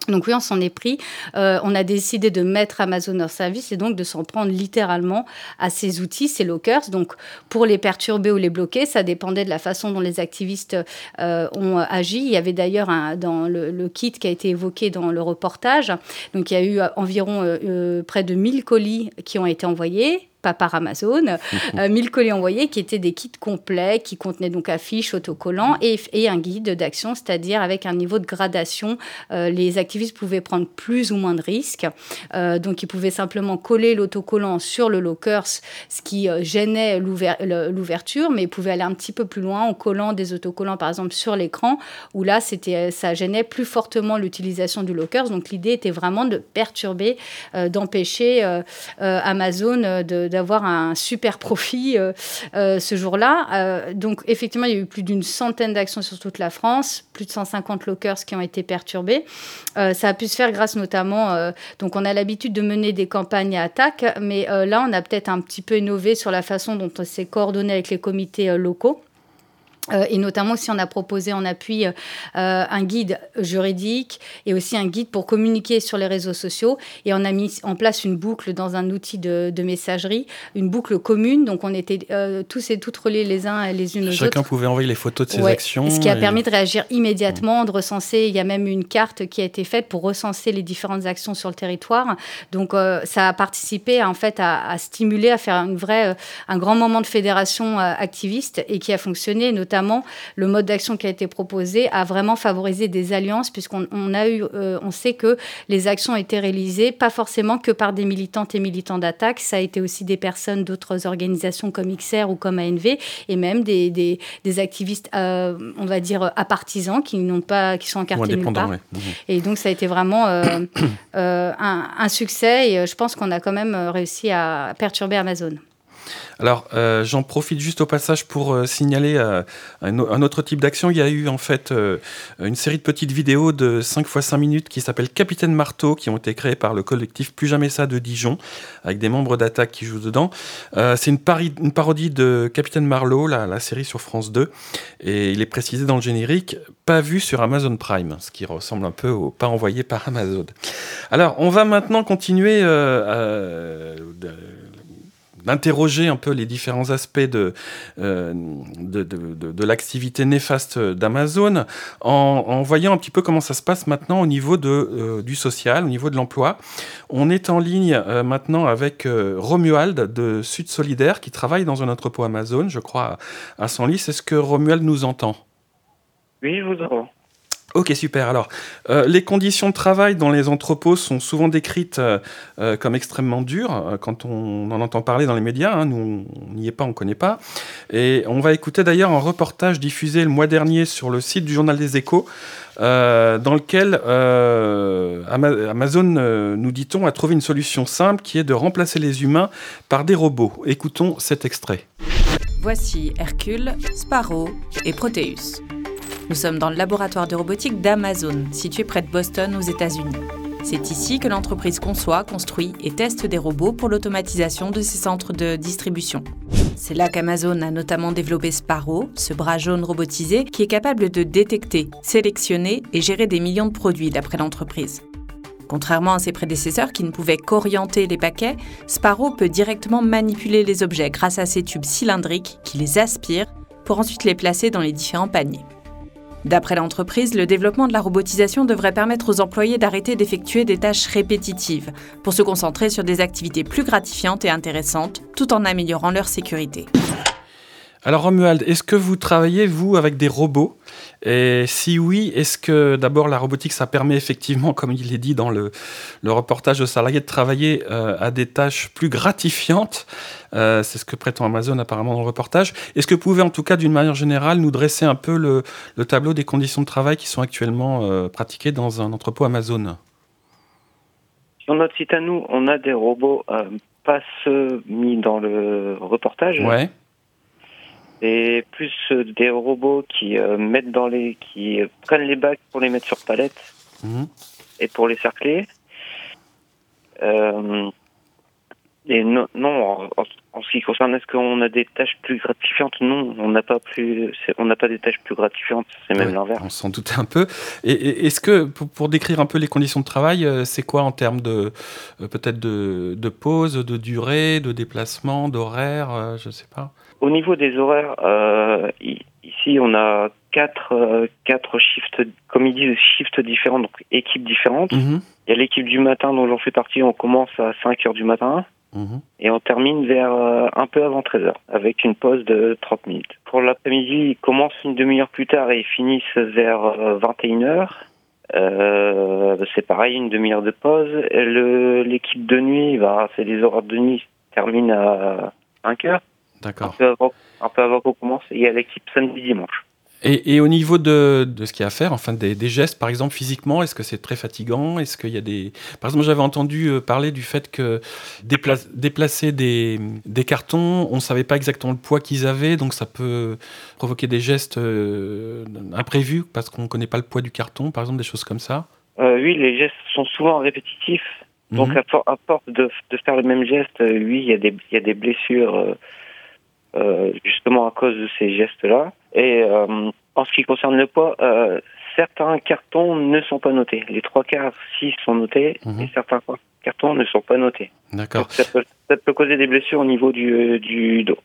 Donc oui, on s'en est pris. Euh, on a décidé de mettre Amazon hors service et donc de s'en prendre littéralement à ces outils, ces lockers. Donc pour les perturber ou les bloquer, ça dépendait de la façon dont les activistes euh, ont agi. Il y avait d'ailleurs dans le, kit qui a été évoqué dans le reportage. Donc il y a eu environ euh, près de 1000 colis qui ont été envoyés pas par Amazon, 1000 *laughs* euh, colis envoyés qui étaient des kits complets qui contenaient donc affiches, autocollants et, et un guide d'action, c'est-à-dire avec un niveau de gradation. Euh, les activistes pouvaient prendre plus ou moins de risques. Euh, donc, ils pouvaient simplement coller l'autocollant sur le lockers, ce qui gênait l'ouverture, mais ils pouvaient aller un petit peu plus loin en collant des autocollants, par exemple, sur l'écran, où là, c'était, ça gênait plus fortement l'utilisation du lockers. Donc, l'idée était vraiment de perturber, d'empêcher Amazon de d'avoir un super profit euh, euh, ce jour-là. Euh, donc effectivement, il y a eu plus d'une centaine d'actions sur toute la France, plus de 150 lockers qui ont été perturbés. ça a pu se faire grâce notamment, donc on a l'habitude de mener des campagnes à attaque, mais là on a peut-être un petit peu innové sur la façon dont on s'est coordonné avec les comités locaux. Euh, et notamment si on a proposé en appui euh, un guide juridique et aussi un guide pour communiquer sur les réseaux sociaux. Et on a mis en place une boucle dans un outil de, messagerie, une boucle commune. Donc on était euh, tous et toutes reliés les uns les unes aux autres. Chacun pouvait envoyer les photos de ses actions. Ce qui a permis de réagir immédiatement, de recenser. Il y a même une carte qui a été faite pour recenser les différentes actions sur le territoire. Donc ça a participé en fait à, à, stimuler, à faire une vraie, un grand moment de fédération activiste et qui a fonctionné notamment le mode d'action qui a été proposé a vraiment favorisé des alliances, puisqu'on a eu, euh, on sait que les actions ont été réalisées pas forcément que par des militantes et militants d'attaque, ça a été aussi des personnes d'autres organisations comme XR ou comme ANV, et même des, des, activistes, euh, on va dire, apartisans qui n'ont pas, qui sont encartés nulle part. Mhm. Et donc ça a été vraiment euh, *coughs* un, un, succès, et je pense qu'on a quand même réussi à perturber Amazon. Alors, euh, j'en profite juste au passage pour euh, signaler euh, un, autre type d'action. Il y a eu en fait une série de petites vidéos de 5 x 5 minutes qui s'appellent Capitaine Marteau, qui ont été créées par le collectif Plus Jamais Ça de Dijon, avec des membres d'attaque qui jouent dedans. C'est une, parodie de Capitaine Marlowe, la, série sur France 2, et il est précisé dans le générique, pas vu sur Amazon Prime, ce qui ressemble un peu au pas envoyé par Amazon. Alors, on va maintenant continuer d'interroger un peu les différents aspects de, euh, de, l'activité néfaste d'Amazon en, voyant un petit peu comment ça se passe maintenant au niveau de, euh, du social, au niveau de l'emploi. On est en ligne euh, maintenant avec Romuald de Sud Solidaire qui travaille dans un entrepôt Amazon, je crois, à Senlis. Est-ce que Romuald nous entend? Oui, je vous entends. Ok, super. Alors, euh, les conditions de travail dans les entrepôts sont souvent décrites euh, euh, comme extrêmement dures quand on en entend parler dans les médias. Hein. nous, on n'y est pas, on ne connaît pas. Et on va écouter d'ailleurs un reportage diffusé le mois dernier sur le site du Journal des Échos, dans lequel Amazon, nous dit-on, a trouvé une solution simple qui est de remplacer les humains par des robots. Écoutons cet extrait. Voici Hercule, Sparrow et Proteus. Nous sommes dans le laboratoire de robotique d'Amazon, situé près de Boston aux États-Unis. C'est ici que l'entreprise conçoit, construit et teste des robots pour l'automatisation de ses centres de distribution. C'est là qu'Amazon a notamment développé Sparrow, ce bras jaune robotisé qui est capable de détecter, sélectionner et gérer des millions de produits d'après l'entreprise. Contrairement à ses prédécesseurs qui ne pouvaient qu'orienter les paquets, Sparrow peut directement manipuler les objets grâce à ses tubes cylindriques qui les aspirent pour ensuite les placer dans les différents paniers. D'après l'entreprise, le développement de la robotisation devrait permettre aux employés d'arrêter d'effectuer des tâches répétitives pour se concentrer sur des activités plus gratifiantes et intéressantes tout en améliorant leur sécurité. Alors Romuald, est-ce que vous travaillez, vous, avec des robots? Et si oui, est-ce que d'abord la robotique, ça permet effectivement, comme il est dit dans le, reportage de salariés, de travailler euh, à des tâches plus gratifiantes? Euh, C'est ce que prétend Amazon apparemment dans le reportage. Est-ce que vous pouvez en tout cas, d'une manière générale, nous dresser un peu le, tableau des conditions de travail qui sont actuellement euh, pratiquées dans un entrepôt Amazon? Sur notre site à nous, on a des robots pas ceux mis dans le reportage. Ouais et plus euh, des robots qui euh, mettent dans les, qui prennent les bacs pour les mettre sur palette mhm. et pour les cercler. Euh, et non, non en, ce qui concerne est-ce qu'on a des tâches plus gratifiantes? Non, on n'a pas plus, on n'a pas des tâches plus gratifiantes. C'est même l'inverse. On s'en doutait un peu. Et, est-ce que pour, décrire un peu les conditions de travail, c'est quoi en termes de peut-être de, de, pause, de durée, de déplacement, d'horaire, je sais pas. Au niveau des horaires, euh, ici on a quatre, euh, quatre shifts, comme ils disent, shifts différents, donc équipes différentes. Mhm. Il y a l'équipe du matin dont j'en fais partie, on commence à 5 heures du matin. Mhm. Et on termine vers euh, un peu avant 13 heures, avec une pause de 30 minutes. Pour l'après-midi, ils commencent une demi-heure plus tard et ils finissent vers 21 heures. Euh, c'est pareil, une demi-heure de pause. L'équipe de nuit, bah, c'est les horaires de nuit, terminent à 5 heures. D'accord. Un peu avant, qu'on commence, il y a l'équipe samedi-dimanche. Et, au niveau de, de ce qu'il y a à faire, enfin des, gestes, par exemple physiquement, est-ce que c'est très fatigant? Est-ce qu'il y a des, par exemple, j'avais entendu euh, parler du fait que déplacer des, des, cartons, on ne savait pas exactement le poids qu'ils avaient, donc ça peut provoquer des gestes euh, imprévus parce qu'on ne connaît pas le poids du carton, par exemple des choses comme ça? Euh, oui, les gestes sont souvent répétitifs. Donc, mhm. à, force de, de, faire le même geste, oui, il y a des, il y a des blessures euh, justement à cause de ces gestes-là. Et euh, en ce qui concerne le poids, euh, certains cartons ne sont pas notés. Les trois quarts, si, sont notés, mhm. et certains cartons ne sont pas notés. D'accord. Ça peut, ça peut, causer des blessures au niveau du, du dos.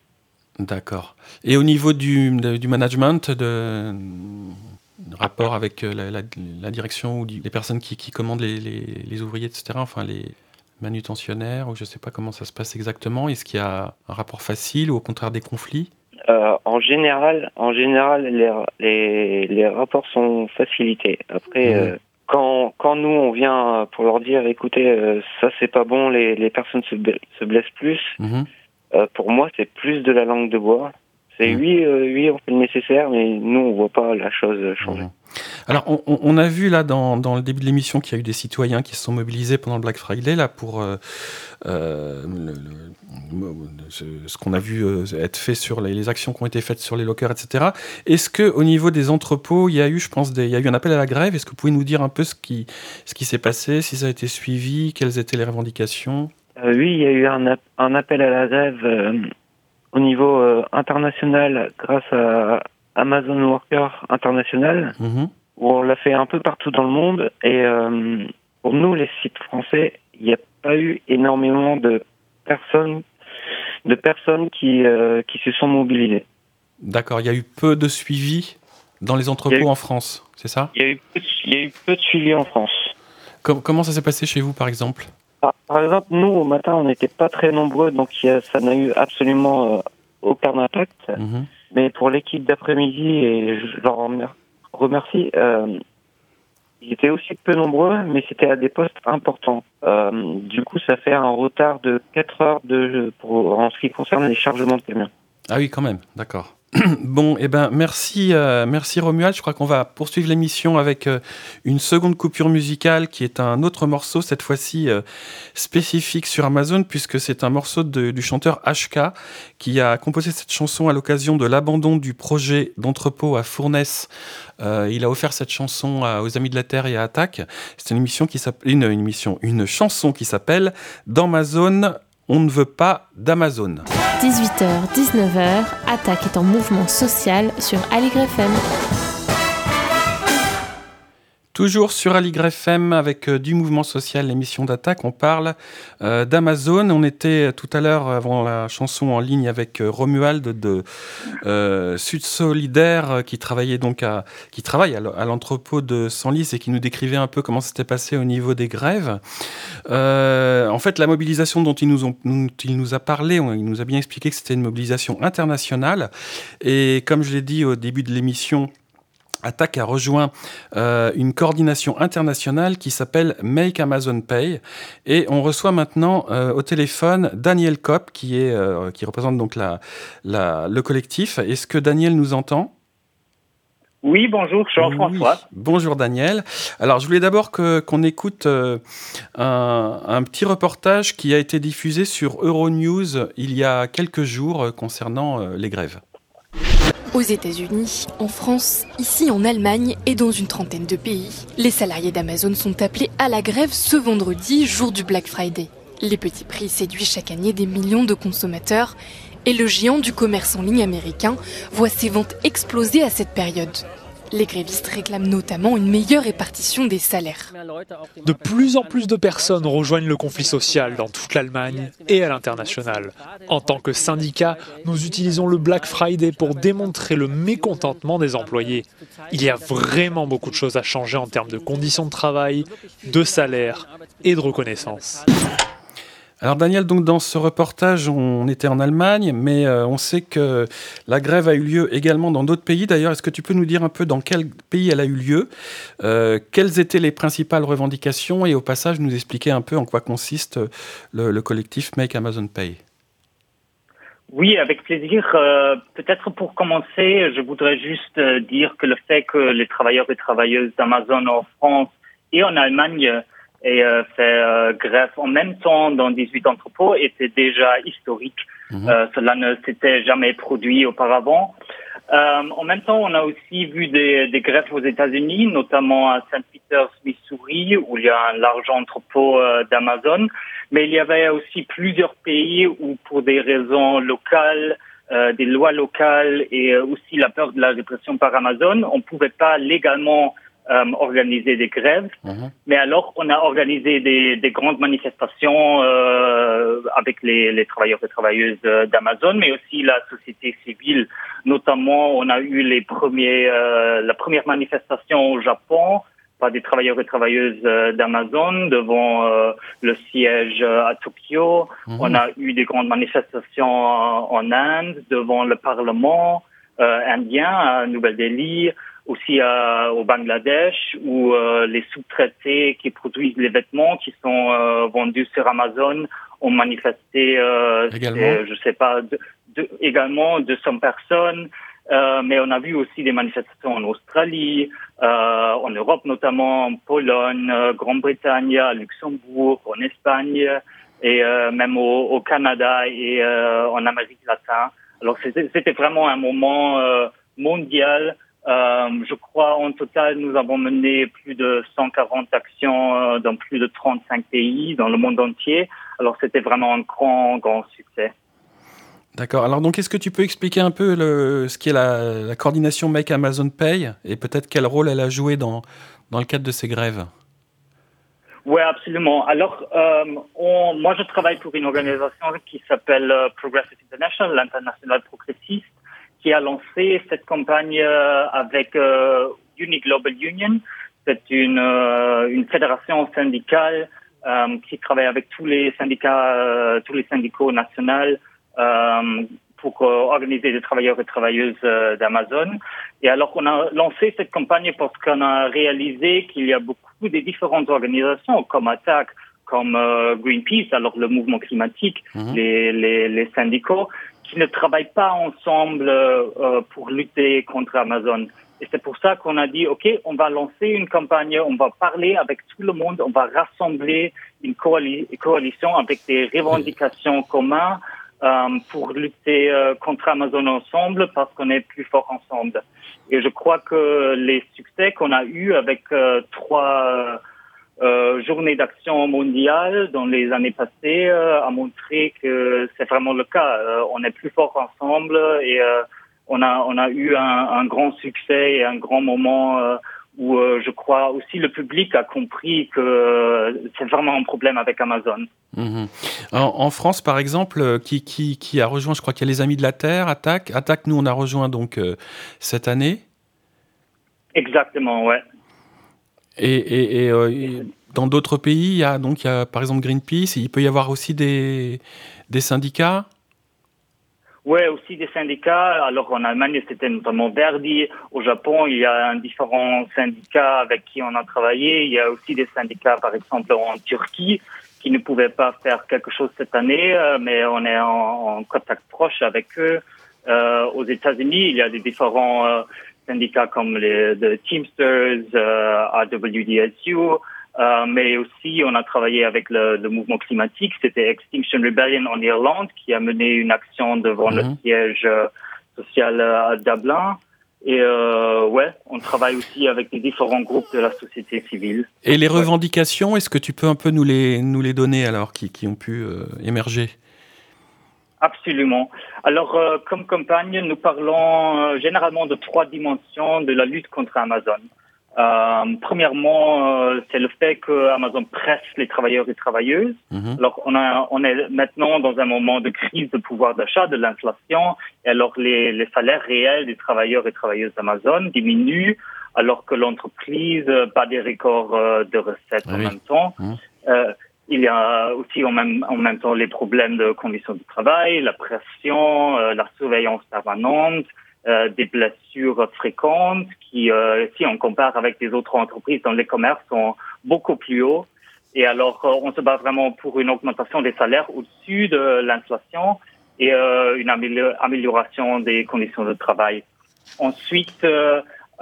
D'accord. Et au niveau du, du management, de, rapport avec la, la, direction ou les personnes qui, qui commandent les, les, les, ouvriers, etc., enfin les, manutentionnaire ou je ne sais pas comment ça se passe exactement Est-ce qu'il y a un rapport facile ou au contraire des conflits? Euh, en général, en général, les, les, les rapports sont facilités. Après, euh, quand, quand nous on vient pour leur dire, écoutez, euh, ça c'est pas bon, les, les personnes se, se blessent plus. Mhm. pour moi, c'est plus de la langue de bois. C'est oui, euh, oui, on fait le nécessaire, mais nous, on voit pas la chose changer. Mmh. Alors, on, on, a vu là dans, dans le début de l'émission qu'il y a eu des citoyens qui se sont mobilisés pendant le Black Friday là pour euh, euh ce, qu'on a vu euh, être fait sur les, les, actions qui ont été faites sur les lockers, etc. Est-ce que au niveau des entrepôts, il y a eu, je pense, des, il y a eu un appel à la grève? Est-ce que vous pouvez nous dire un peu ce qui, ce qui s'est passé, si ça a été suivi, quelles étaient les revendications? Oui, il y a eu un, un appel à la grève au niveau euh, international grâce à Amazon Worker International, mhm. où on l'a fait un peu partout dans le monde. Et euh, pour nous, les sites français, il n'y a pas eu énormément de personnes, de personnes qui, euh, qui se sont mobilisées. D'accord, il y a eu peu de suivi dans les entrepôts en France, c'est ça? Il y, a eu peu de, il y, a eu peu de suivi en France. comment ça s'est passé chez vous, par exemple? Par, exemple, nous, au matin, on n'était pas très nombreux, donc ça n'a eu absolument euh, aucun impact. Mhm. Mais pour l'équipe d'après-midi, et je leur remercie, euh, ils étaient aussi peu nombreux, mais c'était à des postes importants. Euh, du coup, ça fait un retard de 4 heures de, pour, en ce qui concerne les chargements de camions. Ah oui, quand même, d'accord. *clears throat* Bon, eh ben, merci, euh, merci Romuald. Je crois qu'on va poursuivre l'émission avec euh, une seconde coupure musicale qui est un autre morceau, cette fois-ci euh, spécifique sur Amazon, puisque c'est un morceau du chanteur HK qui a composé cette chanson à l'occasion de l'abandon du projet d'entrepôt à Fournes. il a offert cette chanson aux Amis de la Terre et à Attaque. C'est une émission qui s'appelle une, une émission, une chanson qui s'appelle Dans ma zone, on ne veut pas d'Amazon. 18h, 19h, Attaque est en mouvement social sur Aligre. Toujours sur Aligre FM avec euh, du mouvement social, l'émission d'attaque, on parle euh, d'Amazon. On était tout à l'heure avant la chanson en ligne avec euh, Romuald de Sud Solidaire qui travaillait donc à, qui travaille à l'entrepôt de Senlis et qui nous décrivait un peu comment c'était passé au niveau des grèves. en fait, la mobilisation dont il nous a parlé, il nous a bien expliqué que c'était une mobilisation internationale. Et comme je l'ai dit au début de l'émission, Attaque a rejoint euh, une coordination internationale qui s'appelle Make Amazon Pay. Et on reçoit maintenant euh, au téléphone Daniel Kopp, qui, est, euh, qui représente donc la, le collectif. Est-ce que Daniel nous entend? Oui, bonjour, Jean-François. Bonjour Daniel. Alors je voulais d'abord qu'on écoute un, un, petit reportage qui a été diffusé sur Euronews il y a quelques jours concernant les grèves. Aux États-Unis, en France, ici en Allemagne et dans une trentaine de pays, les salariés d'Amazon sont appelés à la grève ce vendredi, jour du Black Friday. Les petits prix séduisent chaque année des millions de consommateurs et le géant du commerce en ligne américain voit ses ventes exploser à cette période. Les grévistes réclament notamment une meilleure répartition des salaires. De plus en plus de personnes rejoignent le conflit social dans toute l'Allemagne et à l'international. En tant que syndicat, nous utilisons le Black Friday pour démontrer le mécontentement des employés. Il y a vraiment beaucoup de choses à changer en termes de conditions de travail, de salaire et de reconnaissance. Alors Daniel, donc dans ce reportage, on était en Allemagne, mais euh, on sait que la grève a eu lieu également dans d'autres pays. D'ailleurs, est-ce que tu peux nous dire un peu dans quel pays elle a eu lieu, euh, quelles étaient les principales revendications et au passage nous expliquer un peu en quoi consiste le, collectif Make Amazon Pay? Oui, avec plaisir. Euh, peut-être pour commencer, je voudrais juste dire que le fait que les travailleurs et travailleuses d'Amazon en France et en Allemagne et euh, faire euh, grève en même temps dans 18 entrepôts était déjà historique. Euh, cela ne s'était jamais produit auparavant. Euh, en même temps, on a aussi vu des, des grèves aux États-Unis, notamment à Saint Peters, Missouri, où il y a un large entrepôt euh, d'Amazon. Mais il y avait aussi plusieurs pays où, pour des raisons locales, euh, des lois locales et aussi la peur de la répression par Amazon, on ne pouvait pas légalement euh, organiser des grèves. Mhm. Mais alors, on a organisé des, des grandes manifestations euh, avec les, les, travailleurs et travailleuses euh, d'Amazon, mais aussi la société civile. Notamment, on a eu les premiers, euh, la première manifestation au Japon par des travailleurs et travailleuses d'Amazon devant le siège à Tokyo. Mhm. On a eu des grandes manifestations en Inde devant le Parlement indien à Nouvelle-Delhi aussi euh, au Bangladesh où euh, les sous-traités qui produisent les vêtements qui sont euh, vendus sur Amazon ont manifesté, également. je sais pas, de, également 200 personnes. mais on a vu aussi des manifestations en Australie, en Europe notamment, en Pologne, Grande-Bretagne, Luxembourg, en Espagne et même au, au, Canada et en Amérique latine. Alors c'était vraiment un moment mondial euh, je crois en total, nous avons mené plus de 140 actions euh, dans plus de 35 pays dans le monde entier. Alors c'était vraiment un grand, grand succès. D'accord. Alors donc, est-ce que tu peux expliquer un peu le, ce qui est la, la, coordination Make Amazon Pay et peut-être quel rôle elle a joué dans, dans le cadre de ces grèves? Oui, absolument. Alors, euh, on, moi, je travaille pour une organisation qui s'appelle euh, Progressive International, l'international progressiste qui a lancé cette campagne euh, avec euh, Global Union. C'est une, euh, une fédération syndicale qui travaille avec tous les syndicats, tous les syndicats nationaux pour organiser des travailleurs et travailleuses d'Amazon. Et alors on a lancé cette campagne parce qu'on a réalisé qu'il y a beaucoup de différentes organisations comme ATTAC, comme Greenpeace, alors le mouvement climatique, mhm. les, les, les syndicats, qui ne travaillent pas ensemble euh, pour lutter contre Amazon. Et c'est pour ça qu'on a dit, OK, on va lancer une campagne, on va parler avec tout le monde, on va rassembler une coalition avec des revendications communes euh, pour lutter euh, contre Amazon ensemble parce qu'on est plus fort ensemble. Et je crois que les succès qu'on a eus avec euh, trois euh, journée d'action mondiale dans les années passées euh, a montré que c'est vraiment le cas. Euh, on est plus fort ensemble et on a on a eu un, un, grand succès et un grand moment où je crois aussi le public a compris que c'est vraiment un problème avec Amazon. Mhm. En, France, par exemple, qui, qui, qui, a rejoint, je crois qu'il y a les Amis de la Terre, Attaque. Attaque, nous, on a rejoint donc cette année. Exactement, ouais. Et, et, dans d'autres pays, il y a donc par exemple Greenpeace. Il peut y avoir aussi des, syndicats? Oui, aussi des syndicats. Alors en Allemagne, c'était notamment Verdi. Au Japon, il y a un différents syndicats avec qui on a travaillé. Il y a aussi des syndicats, par exemple, en Turquie, qui ne pouvaient pas faire quelque chose cette année, euh, mais on est en, contact proche avec eux. Euh, aux États-Unis, il y a des différents euh, syndicats comme les Teamsters, euh, AWDSU, euh, mais aussi, on a travaillé avec le, le mouvement climatique. C'était Extinction Rebellion en Irlande qui a mené une action devant le mhm. siège euh, social à Dublin. Et euh, ouais, on travaille aussi avec les différents groupes de la société civile. Et les revendications, est-ce que tu peux un peu nous les, nous les donner alors, qui, qui ont pu euh, émerger? Absolument. Alors, euh, comme campagne, nous parlons généralement de trois dimensions de la lutte contre Amazon. Euh, premièrement, euh, c'est le fait que Amazon presse les travailleurs et travailleuses. Mhm. Alors, on, a, on est maintenant dans un moment de crise de pouvoir d'achat, de l'inflation, et alors les, les salaires réels des travailleurs et travailleuses d'Amazon diminuent, alors que l'entreprise bat des records euh, de recettes en même temps. Mhm. Euh, il y a aussi en même, temps les problèmes de conditions de travail, la pression, euh, la surveillance permanente, euh, des blessures fréquentes qui, euh, si on compare avec les autres entreprises dans les commerces, sont beaucoup plus hauts. Et alors, on se bat vraiment pour une augmentation des salaires au-dessus de l'inflation et une amélioration des conditions de travail. Ensuite,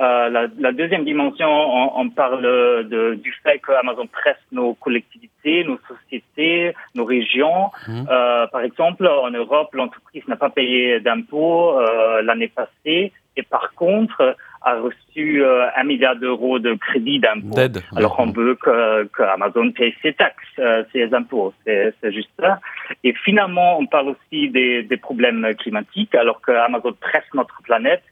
euh, la, la, deuxième dimension, on, on parle de, du fait que Amazon presse nos collectivités, nos sociétés, nos régions. Mmh. Euh, par exemple, en Europe, l'entreprise n'a pas payé d'impôts euh, l'année passée et par contre a reçu euh, un milliard d'euros de crédit d'impôts. Alors on veut que, que, Amazon paye ses taxes, euh, ses impôts, c'est juste ça. Et finalement, on parle aussi des, des problèmes climatiques, alors que Amazon presse notre planète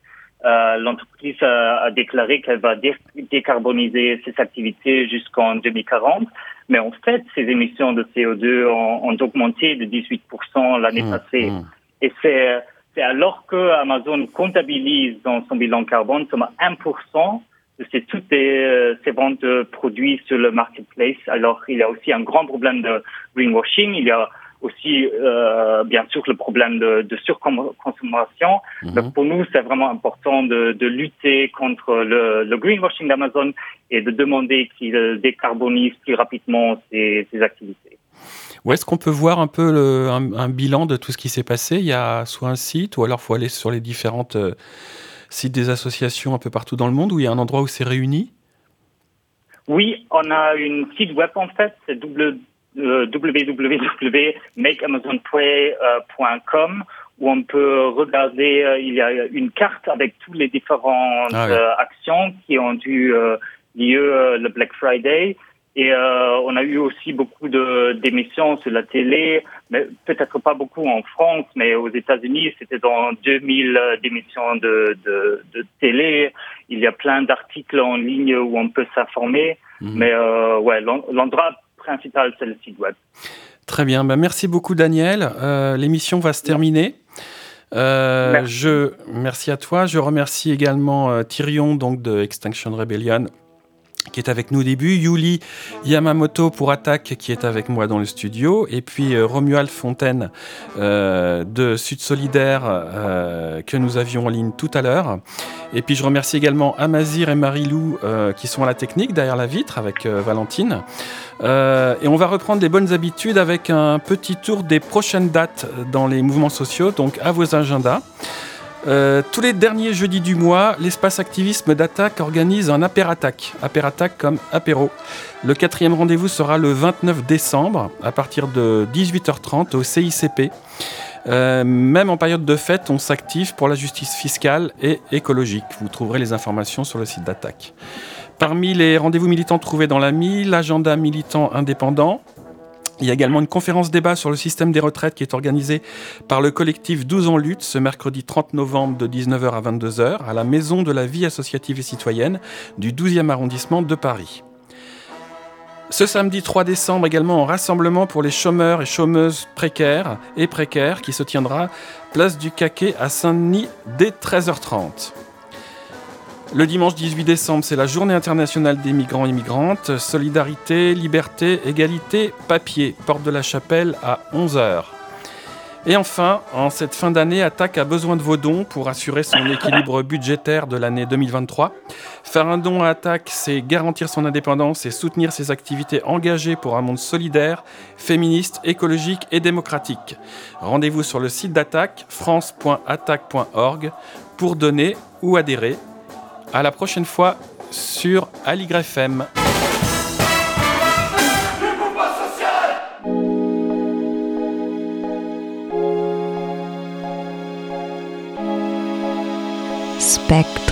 euh, l'entreprise a, déclaré qu'elle va décarboniser ses activités jusqu'en 2040, mais en fait, ses émissions de CO2 ont, augmenté de 18% l'année mmh, passée. Mmh. Et c'est c'est alors que Amazon comptabilise dans son bilan carbone seulement 1% de ses, toutes ses, ses ventes de produits sur le marketplace. Alors, il y a aussi un grand problème de greenwashing. Il y a aussi, euh, bien sûr, le problème de, de surconsommation. Mhm. pour nous, c'est vraiment important de, de lutter contre le, le greenwashing d'Amazon et de demander qu'il décarbonise plus rapidement ses, ses activités. Où est-ce qu'on peut voir un peu le, un, bilan de tout ce qui s'est passé? Il y a soit un site ou alors faut aller sur les différentes euh, sites des associations un peu partout dans le monde où il y a un endroit où c'est réuni? Oui, on a une site web en fait, c'est www.makeamazonpray.com où on peut regarder, euh, il y a une carte avec toutes les différentes ah euh, actions qui ont eu euh, lieu le Black Friday. Et on a eu aussi beaucoup d'émissions sur la télé, mais peut-être pas beaucoup en France, mais aux États-Unis, c'était dans 2000 émissions de, de, de, télé. Il y a plein d'articles en ligne où on peut s'informer. Mhm. Mais ouais, l'endroit principal, c'est le site web. Très bien, ben, merci beaucoup Daniel. Euh, l'émission va se terminer. Euh, merci. Je, merci à toi. Je remercie également euh, Tyrion donc de Extinction Rebellion qui est avec nous au début, Yuli Yamamoto pour Attaque qui est avec moi dans le studio, et puis euh, Romuald Fontaine euh, de Sud Solidaire euh, que nous avions en ligne tout à l'heure. Et puis je remercie également Amazir et Marilou qui sont à la technique derrière la vitre avec Valentine. Et on va reprendre les bonnes habitudes avec un petit tour des prochaines dates dans les mouvements sociaux, donc à vos agendas. Euh, tous les derniers jeudis du mois, l'espace activisme d'attaque organise un apérattaque. Apérattaque comme apéro. Le quatrième rendez-vous sera le 29 décembre à partir de 18h30 au CICP. Euh, même en période de fête, on s'active pour la justice fiscale et écologique. Vous trouverez les informations sur le site d'attaque. Parmi les rendez-vous militants trouvés dans l'AMI, l'agenda militant indépendant, Il y a également une conférence débat sur le système des retraites qui est organisée par le collectif 12 en lutte ce mercredi 30 novembre de 19h à 22h à la Maison de la vie associative et citoyenne du 12e arrondissement de Paris. Ce samedi 3 décembre également un rassemblement pour les chômeurs et chômeuses précaires et précaires qui se tiendra place du Caquet à Saint-Denis dès 13h30. Le dimanche 18 décembre, c'est la journée internationale des migrants et migrantes. Solidarité, liberté, égalité, papier. Porte de la Chapelle à 11h. Et enfin, en cette fin d'année, Attaque a besoin de vos dons pour assurer son équilibre budgétaire de l'année 2023. Faire un don à Attaque, c'est garantir son indépendance et soutenir ses activités engagées pour un monde solidaire, féministe, écologique et démocratique. Rendez-vous sur le site d'Attaque, france.attaque.org, pour donner ou adhérer à la prochaine fois sur AliGrefM. Spectre.